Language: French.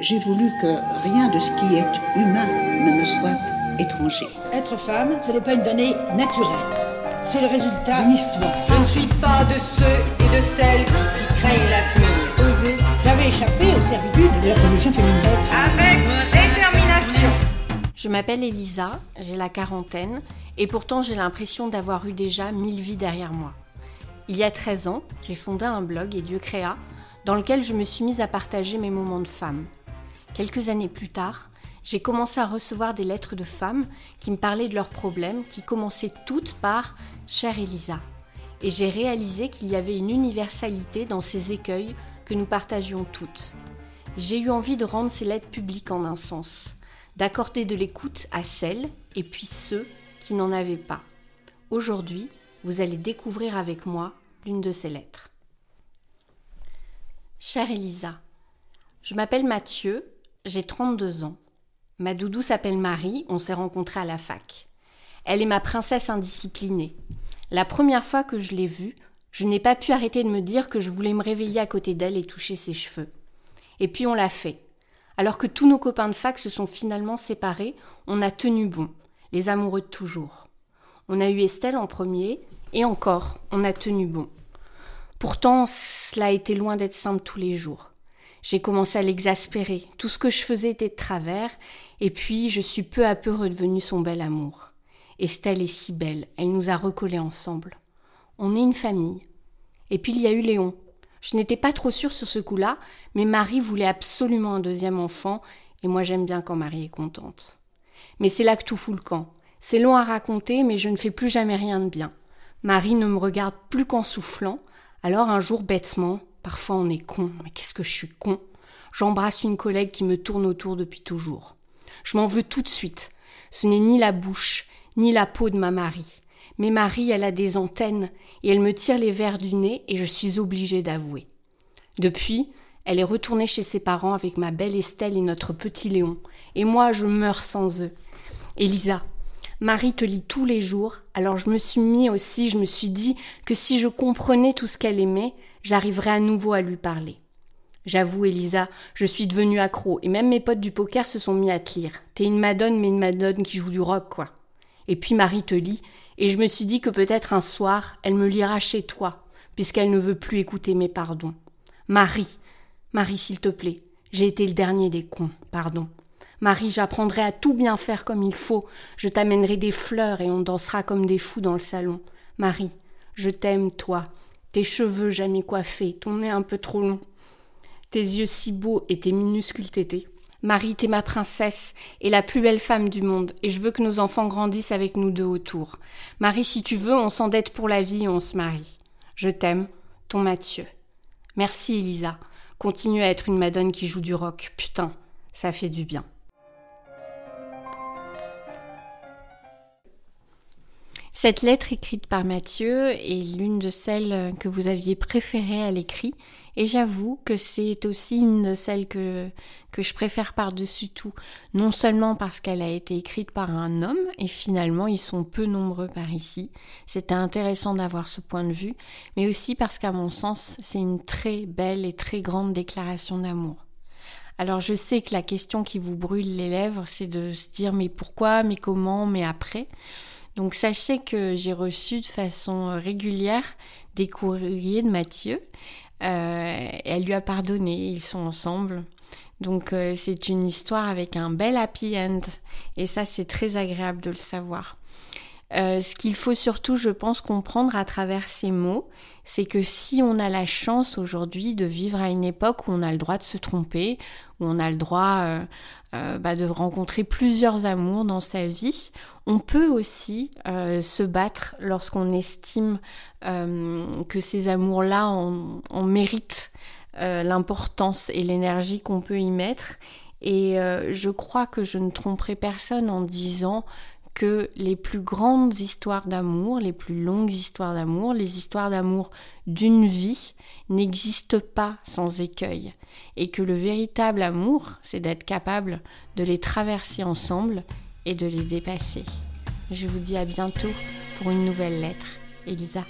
J'ai voulu que rien de ce qui est humain ne me soit étranger. Être femme, ce n'est pas une donnée naturelle. C'est le résultat d'une histoire. Je ne suis pas de ceux et de celles qui craignent l'avenir. Oser. J'avais échappé aux servitudes de la condition féminine. Avec détermination. Je m'appelle Elisa, j'ai la quarantaine, et pourtant j'ai l'impression d'avoir eu déjà mille vies derrière moi. Il y a 13 ans, j'ai fondé un blog et Dieu créa, dans lequel je me suis mise à partager mes moments de femme. Quelques années plus tard, j'ai commencé à recevoir des lettres de femmes qui me parlaient de leurs problèmes, qui commençaient toutes par Chère Elisa. Et j'ai réalisé qu'il y avait une universalité dans ces écueils que nous partagions toutes. J'ai eu envie de rendre ces lettres publiques en un sens, d'accorder de l'écoute à celles et puis ceux qui n'en avaient pas. Aujourd'hui, vous allez découvrir avec moi l'une de ces lettres. Chère Elisa, je m'appelle Mathieu, j'ai 32 ans. Ma doudou s'appelle Marie, on s'est rencontrés à la fac. Elle est ma princesse indisciplinée. La première fois que je l'ai vue, je n'ai pas pu arrêter de me dire que je voulais me réveiller à côté d'elle et toucher ses cheveux. Et puis on l'a fait. Alors que tous nos copains de fac se sont finalement séparés, on a tenu bon, les amoureux de toujours. On a eu Estelle en premier, et encore, on a tenu bon. Pourtant, cela a été loin d'être simple tous les jours. J'ai commencé à l'exaspérer, tout ce que je faisais était de travers, et puis je suis peu à peu redevenue son bel amour. Estelle est si belle, elle nous a recollés ensemble. On est une famille. Et puis il y a eu Léon. Je n'étais pas trop sûre sur ce coup-là, mais Marie voulait absolument un deuxième enfant, et moi j'aime bien quand Marie est contente. Mais c'est là que tout fout le camp. C'est long à raconter, mais je ne fais plus jamais rien de bien. Marie ne me regarde plus qu'en soufflant, alors un jour bêtement, parfois on est con, mais qu'est-ce que je suis con, j'embrasse une collègue qui me tourne autour depuis toujours. Je m'en veux tout de suite. Ce n'est ni la bouche, ni la peau de ma Marie. Mais Marie, elle a des antennes, et elle me tire les verres du nez, et je suis obligée d'avouer. Depuis, elle est retournée chez ses parents avec ma belle Estelle et notre petit Léon, et moi je meurs sans eux. Elisa, Marie te lit tous les jours, alors je me suis mis aussi, je me suis dit que si je comprenais tout ce qu'elle aimait, j'arriverais à nouveau à lui parler. J'avoue, Elisa, je suis devenue accro, et même mes potes du poker se sont mis à te lire. T'es une madone, mais une madone qui joue du rock, quoi. Et puis Marie te lit, et je me suis dit que peut-être un soir, elle me lira chez toi, puisqu'elle ne veut plus écouter mes pardons. Marie, Marie, s'il te plaît, j'ai été le dernier des cons, pardon. Marie, j'apprendrai à tout bien faire comme il faut. Je t'amènerai des fleurs et on dansera comme des fous dans le salon. Marie, je t'aime, toi. Tes cheveux jamais coiffés, ton nez un peu trop long. Tes yeux si beaux et tes minuscules tétés. Marie, t'es ma princesse et la plus belle femme du monde, et je veux que nos enfants grandissent avec nous deux autour. Marie, si tu veux, on s'endette pour la vie et on se marie. Je t'aime, ton Mathieu. Merci, Elisa. Continue à être une madone qui joue du rock. Putain, ça fait du bien. Cette lettre écrite par Mathieu est l'une de celles que vous aviez préférées à l'écrit et j'avoue que c'est aussi une de celles que, que je préfère par-dessus tout, non seulement parce qu'elle a été écrite par un homme et finalement ils sont peu nombreux par ici, c'était intéressant d'avoir ce point de vue, mais aussi parce qu'à mon sens c'est une très belle et très grande déclaration d'amour. Alors je sais que la question qui vous brûle les lèvres, c'est de se dire mais pourquoi, mais comment, mais après? Donc sachez que j'ai reçu de façon régulière des courriers de Mathieu. Euh, elle lui a pardonné, ils sont ensemble. Donc euh, c'est une histoire avec un bel happy end. Et ça c'est très agréable de le savoir. Euh, ce qu'il faut surtout, je pense, comprendre à travers ces mots, c'est que si on a la chance aujourd'hui de vivre à une époque où on a le droit de se tromper, où on a le droit euh, euh, bah, de rencontrer plusieurs amours dans sa vie, on peut aussi se battre lorsqu'on estime que ces amours-là en, en méritent l'importance et l'énergie qu'on peut y mettre. Et je crois que je ne tromperai personne en disant que les plus grandes histoires d'amour, les plus longues histoires d'amour, les histoires d'amour d'une vie n'existent pas sans écueil et que le véritable amour, c'est d'être capable de les traverser ensemble et de les dépasser. Je vous dis à bientôt pour une nouvelle lettre. Elisa.